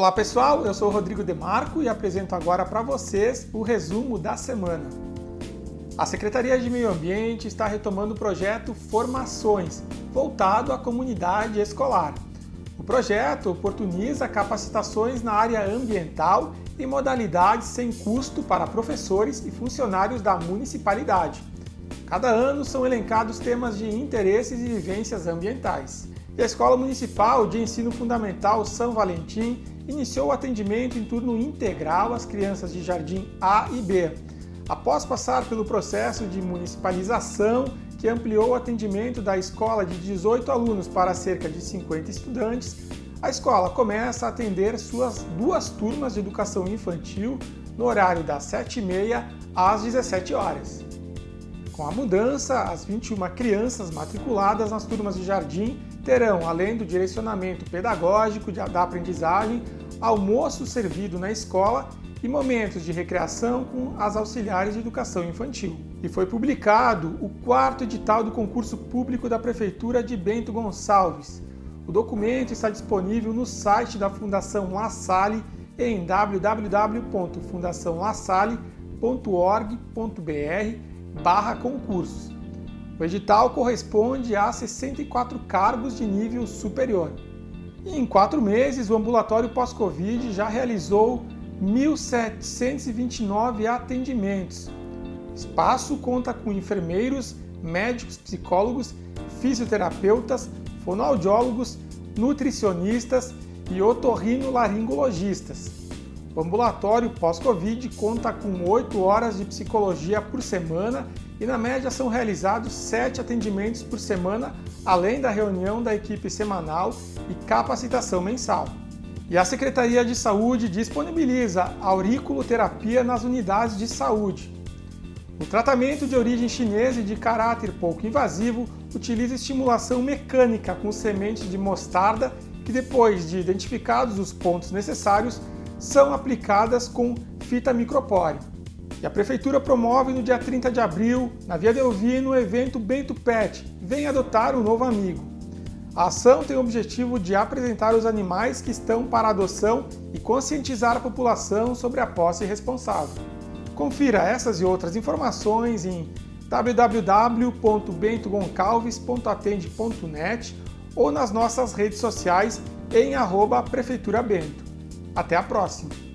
Olá pessoal, eu sou Rodrigo Demarco e apresento agora para vocês o resumo da semana. A Secretaria de Meio Ambiente está retomando o projeto Formações, voltado à comunidade escolar. O projeto oportuniza capacitações na área ambiental em modalidades sem custo para professores e funcionários da municipalidade. Cada ano são elencados temas de interesses e vivências ambientais. E a Escola Municipal de Ensino Fundamental São Valentim iniciou o atendimento em turno integral às crianças de jardim A e B. Após passar pelo processo de municipalização, que ampliou o atendimento da escola de 18 alunos para cerca de 50 estudantes, a escola começa a atender suas duas turmas de educação infantil no horário das 7h30 às 17 horas. Com a mudança, as 21 crianças matriculadas nas turmas de jardim terão, além do direcionamento pedagógico da aprendizagem, almoço servido na escola e momentos de recreação com as auxiliares de educação infantil. E foi publicado o quarto edital do concurso público da Prefeitura de Bento Gonçalves. O documento está disponível no site da Fundação La Salle em www.fundaçãolasalle.org.br barra concursos. O edital corresponde a 64 cargos de nível superior. Em quatro meses, o ambulatório pós-Covid já realizou 1.729 atendimentos. Espaço conta com enfermeiros, médicos, psicólogos, fisioterapeutas, fonoaudiólogos, nutricionistas e otorrinolaringologistas. O ambulatório pós-Covid conta com 8 horas de psicologia por semana e, na média, são realizados 7 atendimentos por semana, além da reunião da equipe semanal e capacitação mensal. E a Secretaria de Saúde disponibiliza auriculoterapia nas unidades de saúde. O tratamento de origem chinesa e de caráter pouco invasivo utiliza estimulação mecânica com sementes de mostarda que, depois de identificados os pontos necessários, são aplicadas com fita micropore. E a Prefeitura promove no dia 30 de abril, na Via Delvino, o evento Bento Pet, Vem Adotar um Novo Amigo. A ação tem o objetivo de apresentar os animais que estão para adoção e conscientizar a população sobre a posse responsável. Confira essas e outras informações em www.bentogoncalves.atende.net ou nas nossas redes sociais em arroba Prefeitura Bento. Até a próxima!